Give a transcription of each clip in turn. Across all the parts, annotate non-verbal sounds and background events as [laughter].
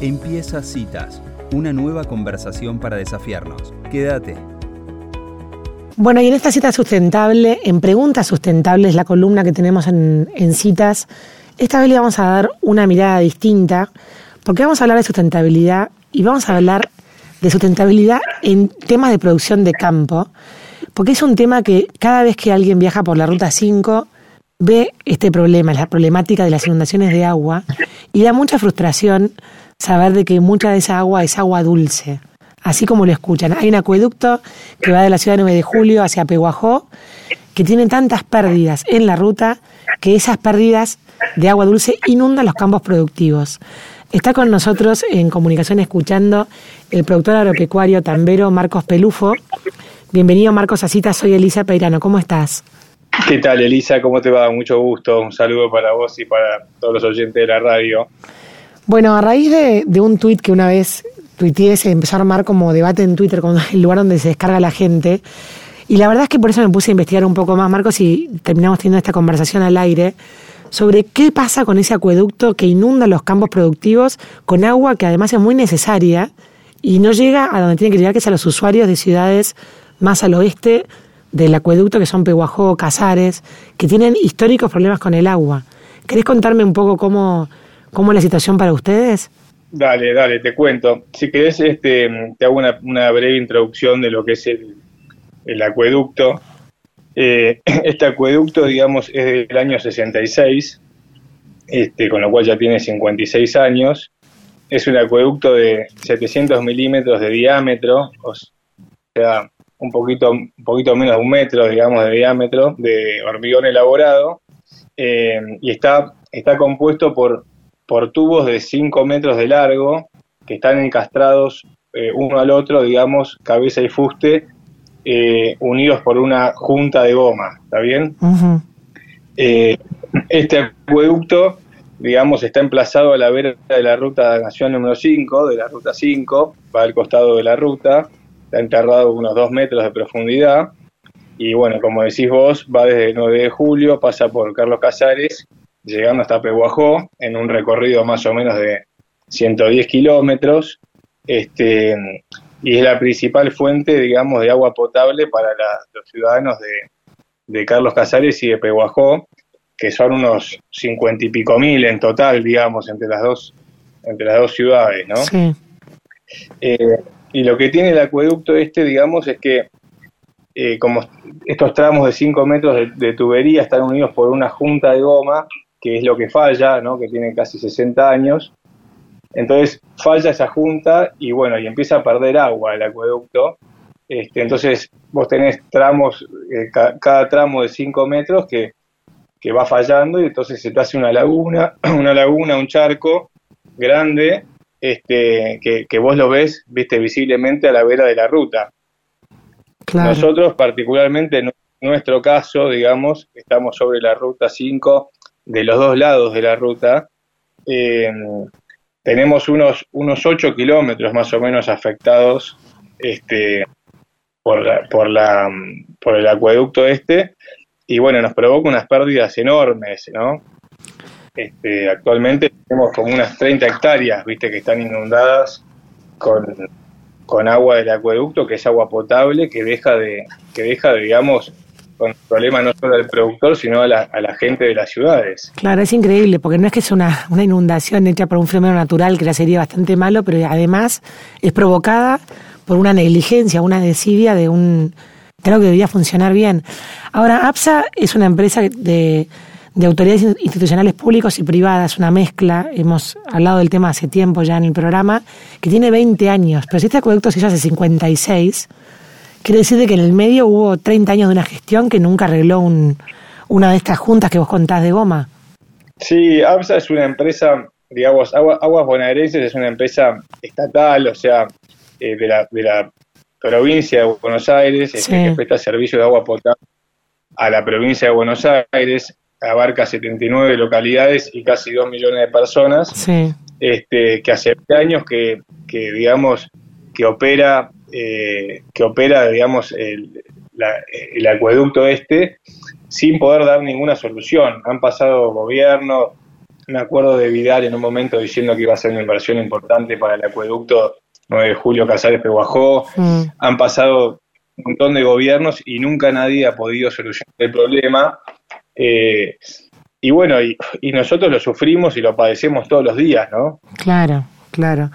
Empieza Citas, una nueva conversación para desafiarnos. Quédate. Bueno, y en esta cita sustentable, en Preguntas Sustentables, la columna que tenemos en, citas, esta vez le vamos a dar una mirada distinta, porque vamos a hablar de sustentabilidad y vamos a hablar de sustentabilidad en temas de producción de campo, porque es un tema que cada vez que alguien viaja por la Ruta 5 ve este problema, la problemática de las inundaciones de agua, y da mucha frustración saber de que mucha de esa agua es agua dulce, así como lo escuchan. Hay un acueducto que va de la ciudad de 9 de julio hacia Peguajó, que tiene tantas pérdidas en la ruta que esas pérdidas de agua dulce inundan los campos productivos. Está con nosotros en comunicación escuchando el productor agropecuario tambero Marcos Pelufo. Bienvenido Marcos a soy Elisa Peirano, ¿cómo estás? ¿Qué tal Elisa? ¿Cómo te va? Mucho gusto, un saludo para vos y para todos los oyentes de la radio. Bueno, a raíz de, un tuit que una vez tuiteé, se empezó a armar como debate en Twitter, como el lugar donde se descarga la gente, y la verdad es que por eso me puse a investigar un poco más, Marcos, y terminamos teniendo esta conversación al aire sobre qué pasa con ese acueducto que inunda los campos productivos con agua que además es muy necesaria y no llega a donde tiene que llegar, que es a los usuarios de ciudades más al oeste del acueducto, que son Peguajó, Casares, que tienen históricos problemas con el agua. ¿Querés contarme un poco cómo, cómo es la situación para ustedes? Dale, dale, te cuento. Si querés, este, te hago una, breve introducción de lo que es el, el acueducto. Eh, [clears throat] este acueducto, digamos, es del año 66, este, con lo cual ya tiene 56 años. Es un acueducto de 700 milímetros de diámetro, o sea, un poquito, un poquito menos de un metro, digamos, de diámetro, de hormigón elaborado, eh, y está, está compuesto por, por tubos de 5 metros de largo que están encastrados eh, uno al otro, digamos, cabeza y fuste, eh, unidos por una junta de goma, ¿está bien? Eh, este acueducto, digamos, está emplazado a la vera de la ruta nacional número 5, de la ruta 5, va al costado de la ruta, está enterrado unos 2 metros de profundidad, y bueno, como decís vos, va desde el 9 de julio, pasa por Carlos Casares, llegando hasta Peguajó, en un recorrido más o menos de 110 kilómetros, este, y es la principal fuente, digamos, de agua potable para los ciudadanos de, Carlos Casares y de Peguajó, que son unos cincuenta y pico mil en total, digamos, entre las dos, entre las dos ciudades, ¿no? Sí. Eh, y lo que tiene el acueducto este, digamos, es que eh, como estos tramos de 5 metros de, de, tubería están unidos por una junta de goma, que es lo que falla, ¿no? que tiene casi 60 años, entonces falla esa junta y bueno, y empieza a perder agua el acueducto. Este, entonces vos tenés tramos, eh, cada tramo de 5 metros que, va fallando y entonces se te hace una laguna, [clears throat] una laguna, un charco grande este, que, vos lo ves, viste, visiblemente a la vera de la ruta. Nosotros, particularmente en nuestro caso, digamos, estamos sobre la ruta 5 de los dos lados de la ruta. Eh, tenemos unos, unos 8 kilómetros más o menos afectados este, por, la, por, la, por el acueducto este, y bueno, nos provoca unas pérdidas enormes, ¿no? Este, actualmente tenemos como unas 30 hectáreas, viste, que están inundadas con, con agua del acueducto, que es agua potable, que deja de, que deja, digamos, con problema no solo al productor, sino a la, gente de las ciudades. Claro, es increíble, porque no es que es una, inundación hecha por un fenómeno natural, que ya sería bastante malo, pero además es provocada por una negligencia, una desidia de un creo que debería funcionar bien. Ahora, APSA es una empresa de, de autoridades institucionales públicos y privadas, una mezcla, hemos hablado del tema hace tiempo ya en el programa, que tiene 20 años, pero si este acueducto se hizo hace 56, Quiere decir que en el medio hubo 30 años de una gestión que nunca arregló una de estas juntas que vos contás de goma. Sí, ABSA es una empresa, digamos, Aguas, Bonaerenses es una empresa estatal, o sea, eh, de, la, de la provincia de Buenos Aires, este, que presta servicio de agua potable a la provincia de Buenos Aires, abarca 79 localidades y casi 2 millones de personas, este, que hace 20 años que, que, digamos, que opera eh, que opera, digamos, el, el, acueducto este sin poder dar ninguna solución. Han pasado gobiernos, me acuerdo de Vidal en un momento diciendo que iba a ser una inversión importante para el acueducto 9 de julio Casares Peguajó. Mm. Han pasado un montón de gobiernos y nunca nadie ha podido solucionar el problema. Eh, y bueno, y, nosotros lo sufrimos y lo padecemos todos los días, ¿no? Claro, claro.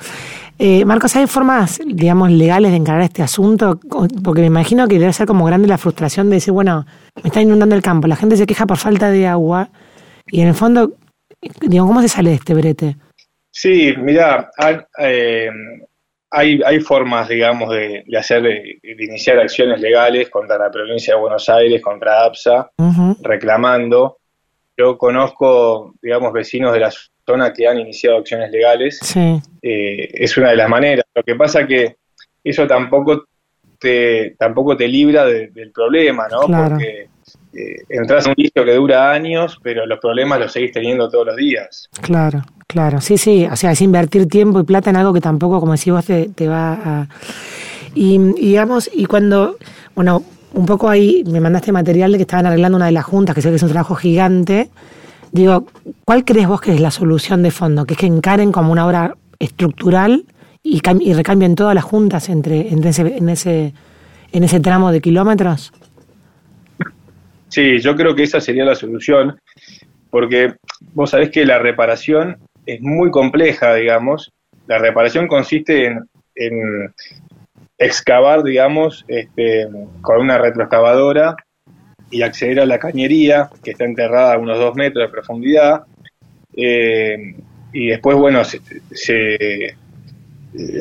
Eh, Marcos, ¿hay formas, digamos, legales de encarar este asunto? Porque me imagino que debe ser como grande la frustración de decir, bueno, me está inundando el campo, la gente se queja por falta de agua y en el fondo, digamos, ¿cómo se sale de este brete? Sí, mira, eh, hay, hay formas, digamos, de, hacer, de, iniciar acciones legales contra la provincia de Buenos Aires, contra APSA, reclamando. Yo conozco, digamos, vecinos de la zona que han iniciado acciones legales. Sí. Eh, es una de las maneras. Lo que pasa que eso tampoco te, tampoco te libra del problema, ¿no? Porque eh, entras en un listo que dura años, pero los problemas los seguís teniendo todos los días. Claro, claro. Sí, sí. O sea, es invertir tiempo y plata en algo que tampoco, como decís vos, te, te va a... Y, digamos, y cuando, bueno, un poco ahí me mandaste material de que estaban arreglando una de las juntas, que sé que es un trabajo gigante. Digo, ¿cuál crees vos que es la solución de fondo? Que es que encaren como una obra estructural y, recambien todas las juntas entre, entre ese, en, ese, en ese tramo de kilómetros. Sí, yo creo que esa sería la solución, porque vos sabés que la reparación es muy compleja, digamos. La reparación consiste en, excavar, digamos, este, con una retroexcavadora y acceder a la cañería, que está enterrada a unos dos metros de profundidad. Eh, y después, bueno, se,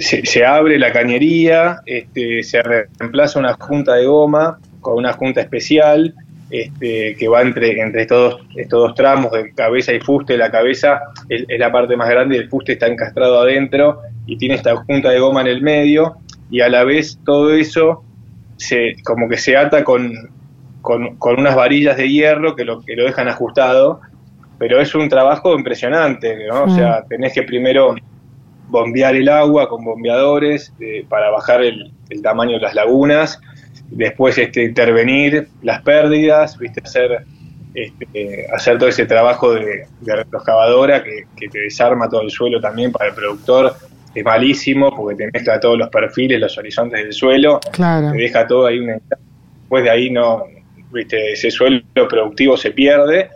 se, abre la cañería, este, se reemplaza una junta de goma con una junta especial este, que va entre, entre estos, dos, tramos de cabeza y fuste. La cabeza es, la parte más grande y el fuste está encastrado adentro y tiene esta junta de goma en el medio y a la vez todo eso se, como que se ata con, con, unas varillas de hierro que lo, que lo dejan ajustado, pero es un trabajo impresionante, ¿no? O sea, tenés que primero bombear el agua con bombeadores eh, para bajar el, el, tamaño de las lagunas después este, intervenir las pérdidas, viste hacer este, hacer todo ese trabajo de, de retroexcavadora que, te desarma todo el suelo también para el productor es malísimo porque te mezcla todos los perfiles, los horizontes del suelo, te deja todo ahí después de ahí no viste ese suelo productivo se pierde.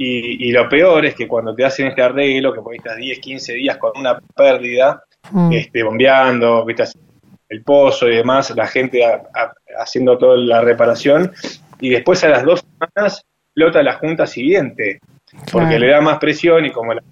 Y, lo peor es que cuando te hacen este arreglo que por estás 10, 15 días con una pérdida mm. este, bombeando, viste el pozo y demás, la gente haciendo toda la reparación, y después a las dos semanas flota la junta siguiente, porque le da más presión y como la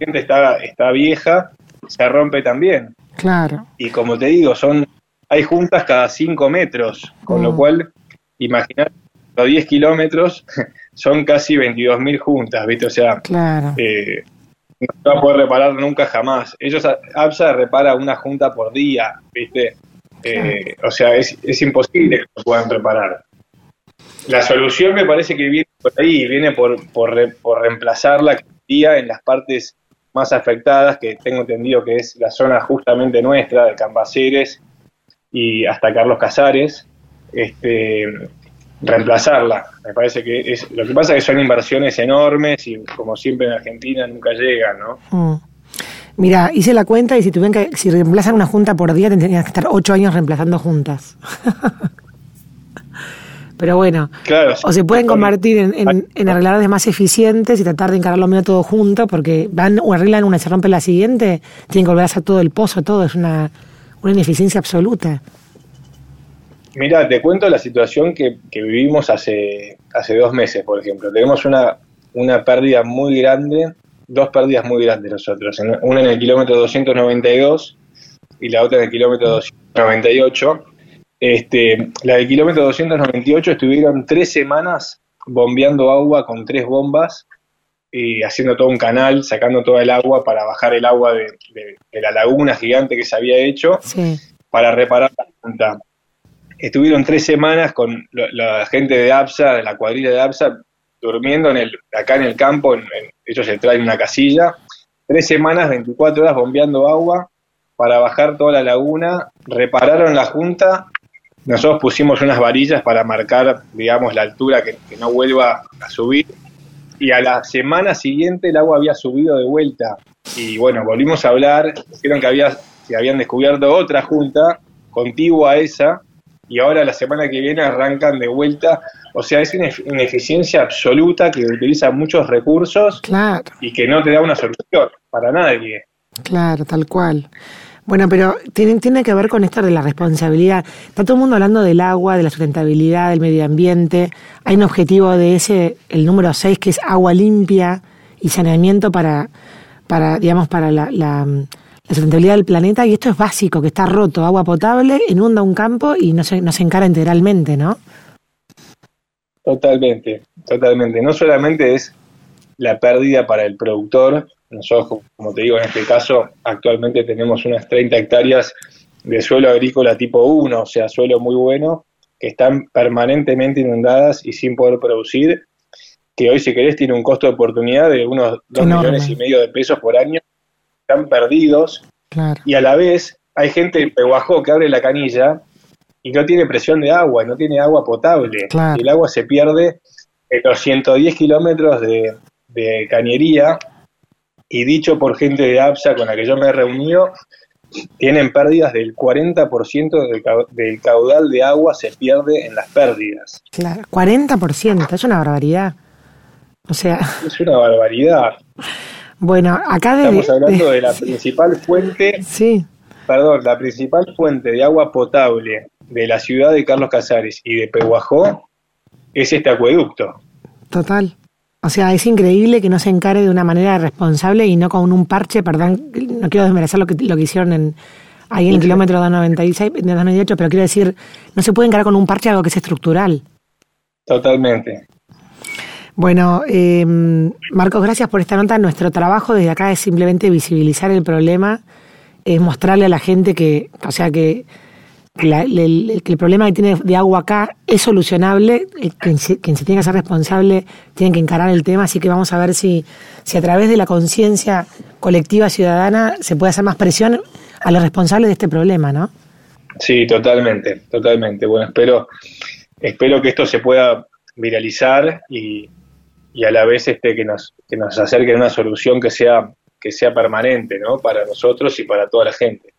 gente está, está vieja, se rompe también. Claro. Y como te digo, son hay juntas cada cinco metros, con lo mm. cual, imaginar los 10 kilómetros [laughs] son casi 22.000 juntas, ¿viste? O sea, claro. Eh, no va a poder reparar nunca jamás. Ellos, APSA repara una junta por día, ¿viste? Eh, o sea, es, es imposible que lo puedan reparar. La solución me parece que viene por ahí, viene por, por, por reemplazar la día en las partes más afectadas, que tengo entendido que es la zona justamente nuestra, de Cambaceres y hasta Carlos Casares, este, reemplazarla. Me parece que es, lo que pasa es que son inversiones enormes y como siempre en Argentina nunca llegan, ¿no? Mm. Mira, hice la cuenta y si tuvieran que, si reemplazan una junta por día, tendrían que estar ocho años reemplazando juntas. [laughs] Pero bueno, o se pueden convertir en, en, arregladores más eficientes y tratar de encarar lo mío todo junto, porque van o arreglan una y se rompe la siguiente, tienen que volver a hacer todo el pozo, todo, es una, una ineficiencia absoluta. Mira, te cuento la situación que, vivimos hace, hace dos meses, por ejemplo. Tenemos una, una pérdida muy grande, dos pérdidas muy grandes nosotros. Una en el kilómetro 292 y la otra en el kilómetro 298. Este, la del kilómetro 298 estuvieron tres semanas bombeando agua con tres bombas y haciendo todo un canal, sacando toda el agua para bajar el agua de, la laguna gigante que se había hecho para reparar la punta estuvieron tres semanas con la, gente de APSA, de la cuadrilla de APSA, durmiendo en el, acá en el campo, ellos se traen una casilla, tres semanas, 24 horas bombeando agua para bajar toda la laguna, repararon la junta, nosotros pusimos unas varillas para marcar, digamos, la altura que, no vuelva a subir, y a la semana siguiente el agua había subido de vuelta. Y bueno, volvimos a hablar, dijeron que había, que habían descubierto otra junta contigua a esa, y ahora la semana que viene arrancan de vuelta. O sea, es una ineficiencia absoluta que utiliza muchos recursos Claro, y que no te da una solución para nadie. claro, tal cual. Bueno, pero tiene, tiene que ver con esto de la responsabilidad. Está todo el mundo hablando del agua, de la sustentabilidad, del medio ambiente. Hay un objetivo de ese, el número 6, que es agua limpia y saneamiento para, para digamos, para la, la, sustentabilidad del planeta. Y esto es básico, que está roto. Agua potable, inunda un campo y no se, no se encara integralmente, ¿no? Totalmente, totalmente. No solamente es la pérdida para el productor, nosotros, como te digo, en este caso, actualmente tenemos unas 30 hectáreas de suelo agrícola tipo 1, o sea, suelo muy bueno, que están permanentemente inundadas y sin poder producir, que hoy, si querés, tiene un costo de oportunidad de unos 2 Enorme. millones y medio de pesos por año, están perdidos, Claro. y a la vez hay gente en Pehuajó que abre la canilla y no tiene presión de agua, no tiene agua potable. Claro. Y el agua se pierde en los 110 kilómetros de, de cañería. Y dicho por gente de APSA con la que yo me he reunido, tienen pérdidas del 40% del, cau- del caudal de agua se pierde en las pérdidas. Claro, 40%, es una barbaridad. O sea, [laughs] Es una barbaridad. bueno, acá de... Estamos hablando de- de la [laughs] principal fuente Sí, perdón, la principal fuente de agua potable de la ciudad de Carlos Casares y de Pehuajó es este acueducto. total. O sea, es increíble que no se encare de una manera responsable y no con un parche, perdón, no quiero desmerecer lo que, lo que hicieron en, ahí en el kilómetro 296, de 298, pero quiero decir, no se puede encarar con un parche algo que es estructural. Totalmente. Bueno, eh, Marcos, gracias por esta nota. Nuestro trabajo desde acá es simplemente visibilizar el problema, es mostrarle a la gente que, o sea, que la- el, que el problema que tiene de agua acá es solucionable, eh, quien se, quien se tiene que ser responsable tiene que encarar el tema, así que vamos a ver si, si a través de la conciencia colectiva ciudadana se puede hacer más presión a los responsables de este problema, ¿no? Sí, totalmente, totalmente. Bueno, espero, espero que esto se pueda viralizar y, y a la vez este que nos, que nos acerque a una solución que sea, que sea permanente, ¿no? Para nosotros y para toda la gente.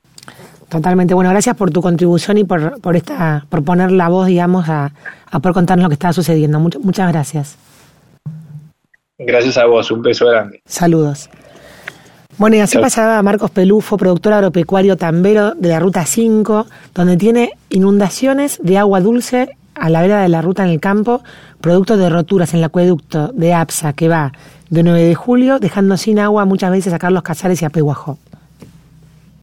Totalmente. Bueno, gracias por tu contribución y por, por esta, por poner la voz, digamos, a, a poder contarnos lo que está sucediendo. Much- muchas gracias. Gracias a vos, un beso grande. Saludos. Bueno, y así pasaba Marcos Pelufo, productor agropecuario tambero de la Ruta 5, donde tiene inundaciones de agua dulce a la vera de la ruta en el campo, producto de roturas en el acueducto de APSA que va de 9 de julio, dejando sin agua muchas veces a Carlos Casares y a Pehuajó.